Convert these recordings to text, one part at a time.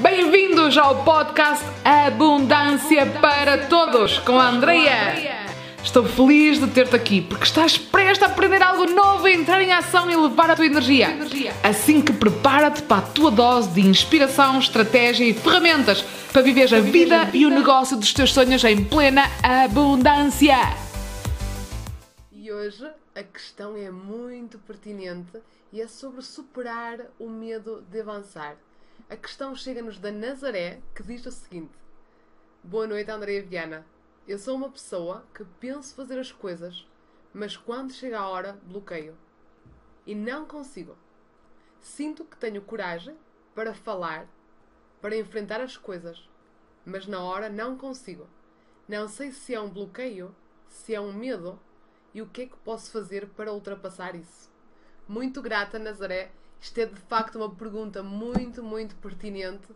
Bem-vindos ao podcast Abundância para Todos com a Andreia. Estou feliz de ter-te aqui porque estás prestes a aprender algo novo, entrar em ação e levar a tua energia. Assim que prepara-te para a tua dose de inspiração, estratégia e ferramentas para viver a vida e o negócio dos teus sonhos em plena abundância. E hoje a questão é muito pertinente e é sobre superar o medo de avançar. A questão chega-nos da Nazaré que diz o seguinte: Boa noite, Andréia Viana. Eu sou uma pessoa que penso fazer as coisas, mas quando chega a hora, bloqueio. E não consigo. Sinto que tenho coragem para falar, para enfrentar as coisas, mas na hora não consigo. Não sei se é um bloqueio, se é um medo e o que é que posso fazer para ultrapassar isso. Muito grata, Nazaré. Isto é de facto uma pergunta muito, muito pertinente.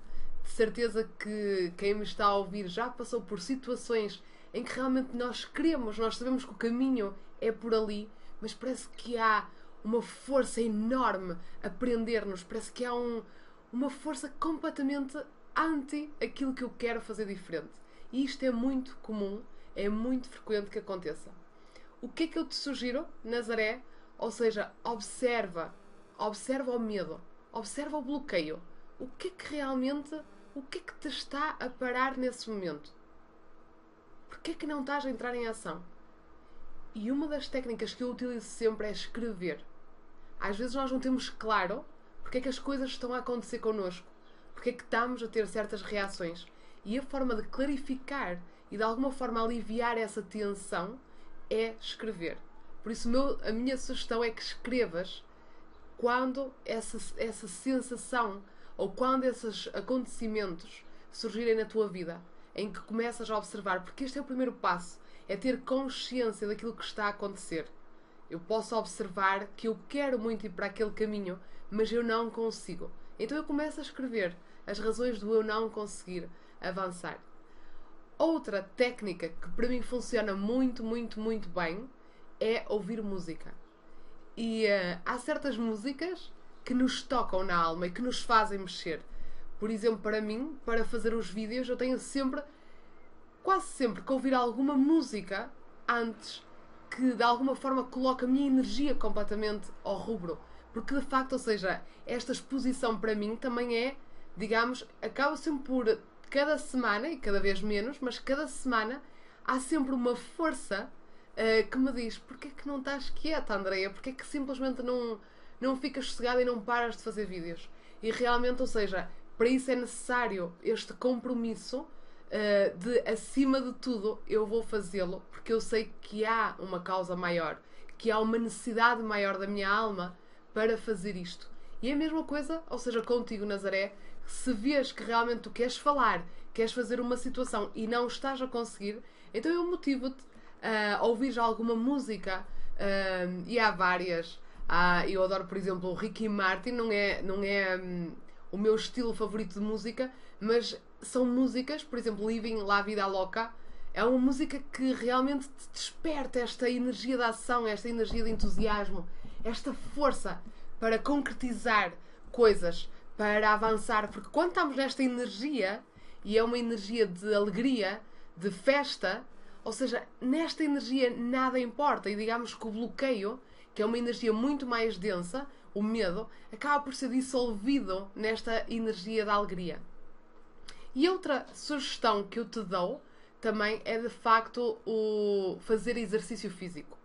De certeza que quem me está a ouvir já passou por situações em que realmente nós queremos, nós sabemos que o caminho é por ali, mas parece que há uma força enorme a prender-nos, parece que há um, uma força completamente anti aquilo que eu quero fazer diferente. E isto é muito comum, é muito frequente que aconteça. O que é que eu te sugiro, Nazaré? Ou seja, observa, observa o medo, observa o bloqueio. O que é que realmente, o que é que te está a parar nesse momento? Porquê é que não estás a entrar em ação? E uma das técnicas que eu utilizo sempre é escrever. Às vezes nós não temos claro porque é que as coisas estão a acontecer connosco, porque é que estamos a ter certas reações. E a forma de clarificar e de alguma forma aliviar essa tensão é escrever. Por isso, meu, a minha sugestão é que escrevas quando essa, essa sensação ou quando esses acontecimentos surgirem na tua vida em que começas a observar, porque este é o primeiro passo, é ter consciência daquilo que está a acontecer. Eu posso observar que eu quero muito ir para aquele caminho, mas eu não consigo. Então eu começo a escrever as razões do eu não conseguir avançar. Outra técnica que para mim funciona muito, muito, muito bem é ouvir música. E uh, há certas músicas que nos tocam na alma e que nos fazem mexer. Por exemplo, para mim, para fazer os vídeos, eu tenho sempre, quase sempre, que ouvir alguma música antes que de alguma forma coloque a minha energia completamente ao rubro. Porque de facto, ou seja, esta exposição para mim também é, digamos, acaba sempre por cada semana, e cada vez menos, mas cada semana há sempre uma força uh, que me diz: porquê que não estás quieta, Andreia? Porquê que simplesmente não, não ficas sossegada e não paras de fazer vídeos? E realmente, ou seja, para isso é necessário este compromisso uh, de, acima de tudo, eu vou fazê-lo porque eu sei que há uma causa maior, que há uma necessidade maior da minha alma para fazer isto. E é a mesma coisa, ou seja, contigo, Nazaré, se vês que realmente tu queres falar, queres fazer uma situação e não estás a conseguir, então eu motivo-te a ouvir alguma música uh, e há várias. Eu adoro, por exemplo, o Ricky Martin, não é, não é um, o meu estilo favorito de música, mas são músicas, por exemplo, Living La Vida Loca, é uma música que realmente te desperta esta energia de ação, esta energia de entusiasmo, esta força para concretizar coisas, para avançar, porque quando estamos nesta energia, e é uma energia de alegria, de festa, ou seja, nesta energia nada importa, e digamos que o bloqueio, que é uma energia muito mais densa, o medo, acaba por ser dissolvido nesta energia da alegria. E outra sugestão que eu te dou também é de facto o fazer exercício físico.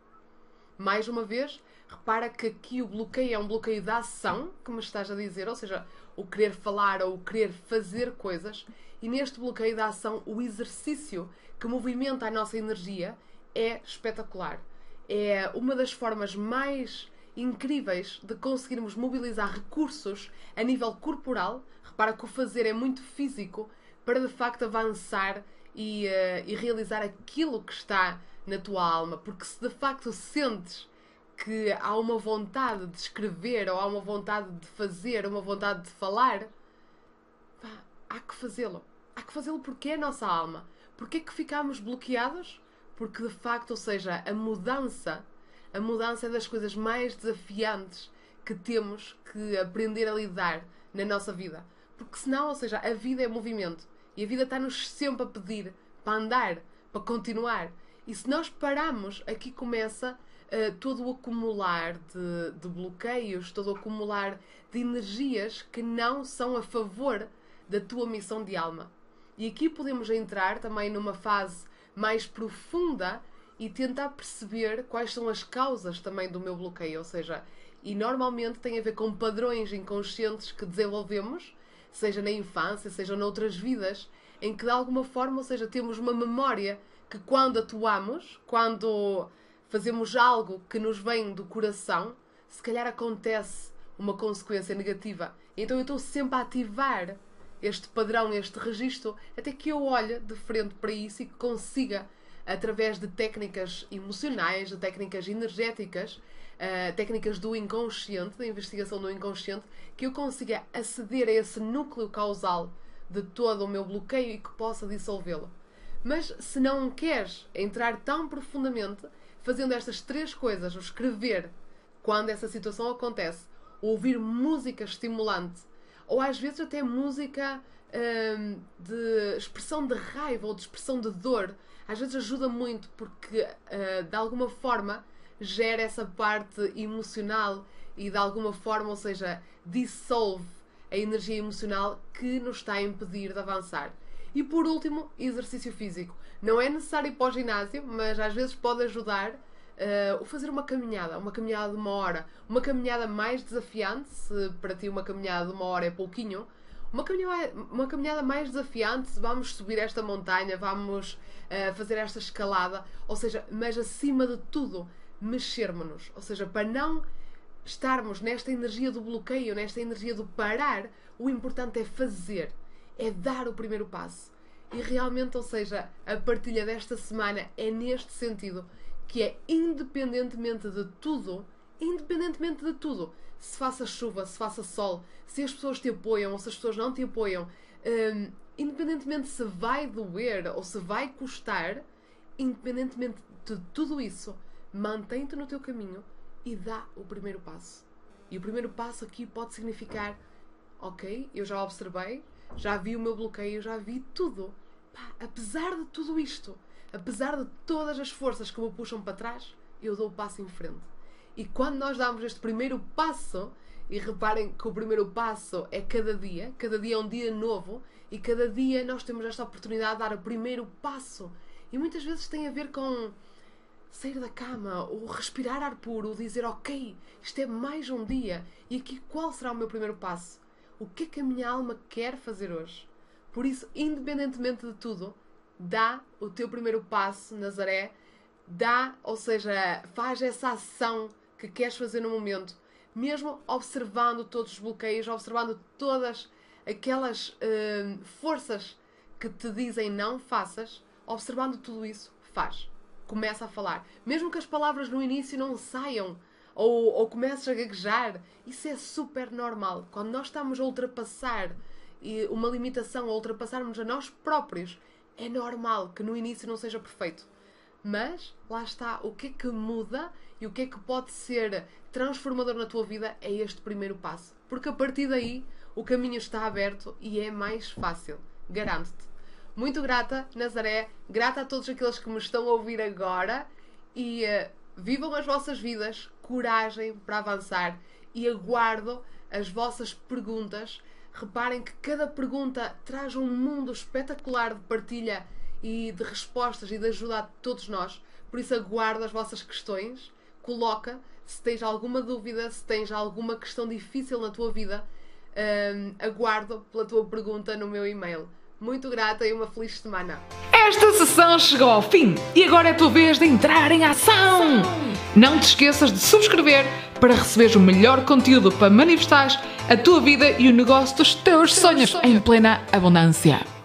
Mais uma vez, repara que aqui o bloqueio é um bloqueio da ação, que me estás a dizer, ou seja, o querer falar ou o querer fazer coisas, e neste bloqueio da ação, o exercício que movimenta a nossa energia é espetacular. É uma das formas mais incríveis de conseguirmos mobilizar recursos a nível corporal. Repara que o fazer é muito físico para de facto avançar e, uh, e realizar aquilo que está na tua alma. Porque se de facto sentes que há uma vontade de escrever ou há uma vontade de fazer, uma vontade de falar, pá, há que fazê-lo. Há que fazê-lo porque é a nossa alma. Porquê é que ficamos bloqueados? Porque de facto, ou seja, a mudança a mudança é das coisas mais desafiantes que temos que aprender a lidar na nossa vida. Porque senão, ou seja, a vida é movimento e a vida está-nos sempre a pedir para andar, para continuar. E se nós paramos, aqui começa uh, todo o acumular de, de bloqueios, todo o acumular de energias que não são a favor da tua missão de alma. E aqui podemos entrar também numa fase mais profunda e tentar perceber quais são as causas também do meu bloqueio, ou seja, e normalmente tem a ver com padrões inconscientes que desenvolvemos, seja na infância, seja noutras vidas, em que de alguma forma, ou seja, temos uma memória que quando atuamos, quando fazemos algo que nos vem do coração, se calhar acontece uma consequência negativa. Então eu estou sempre a ativar este padrão, este registro, até que eu olhe de frente para isso e que consiga, através de técnicas emocionais, de técnicas energéticas, uh, técnicas do inconsciente, da investigação do inconsciente, que eu consiga aceder a esse núcleo causal de todo o meu bloqueio e que possa dissolvê-lo. Mas se não queres entrar tão profundamente, fazendo estas três coisas, o escrever quando essa situação acontece, ouvir música estimulante, ou às vezes até música hum, de expressão de raiva ou de expressão de dor, às vezes ajuda muito porque uh, de alguma forma gera essa parte emocional e de alguma forma, ou seja, dissolve a energia emocional que nos está a impedir de avançar. E por último, exercício físico. Não é necessário ir para o ginásio, mas às vezes pode ajudar uh, fazer uma caminhada, uma caminhada de uma hora, uma caminhada mais desafiante, se para ti uma caminhada de uma hora é pouquinho, uma caminhada, uma caminhada mais desafiante, vamos subir esta montanha, vamos uh, fazer esta escalada, ou seja, mas acima de tudo, mexermos-nos, ou seja, para não estarmos nesta energia do bloqueio, nesta energia do parar, o importante é fazer, é dar o primeiro passo. E realmente, ou seja, a partilha desta semana é neste sentido, que é independentemente de tudo, independentemente de tudo, se faça chuva, se faça sol, se as pessoas te apoiam ou se as pessoas não te apoiam, um, independentemente se vai doer ou se vai custar, independentemente de tudo isso, mantém-te no teu caminho e dá o primeiro passo. E o primeiro passo aqui pode significar: ok, eu já observei, já vi o meu bloqueio, já vi tudo. Pá, apesar de tudo isto, apesar de todas as forças que me puxam para trás, eu dou o passo em frente. E quando nós damos este primeiro passo, e reparem que o primeiro passo é cada dia, cada dia é um dia novo, e cada dia nós temos esta oportunidade de dar o primeiro passo. E muitas vezes tem a ver com sair da cama, o respirar ar puro, o dizer ok, isto é mais um dia e aqui qual será o meu primeiro passo? O que é que a minha alma quer fazer hoje? Por isso, independentemente de tudo, dá o teu primeiro passo, Nazaré, dá, ou seja, faz essa ação que queres fazer no momento, mesmo observando todos os bloqueios, observando todas aquelas uh, forças que te dizem não faças, observando tudo isso, faz começa a falar. Mesmo que as palavras no início não saiam ou, ou comeces a gaguejar, isso é super normal. Quando nós estamos a ultrapassar uma limitação, a ultrapassarmos a nós próprios, é normal que no início não seja perfeito. Mas lá está, o que é que muda e o que é que pode ser transformador na tua vida é este primeiro passo. Porque a partir daí o caminho está aberto e é mais fácil. Garanto-te. Muito grata, Nazaré, grata a todos aqueles que me estão a ouvir agora e uh, vivam as vossas vidas, coragem para avançar e aguardo as vossas perguntas. Reparem que cada pergunta traz um mundo espetacular de partilha e de respostas e de ajuda a todos nós. Por isso aguardo as vossas questões, coloca se tens alguma dúvida, se tens alguma questão difícil na tua vida, um, aguardo pela tua pergunta no meu e-mail. Muito grata e uma feliz semana. Esta sessão chegou ao fim e agora é a tua vez de entrar em ação. Não te esqueças de subscrever para receberes o melhor conteúdo para manifestar a tua vida e o negócio dos teus sonhos em plena abundância.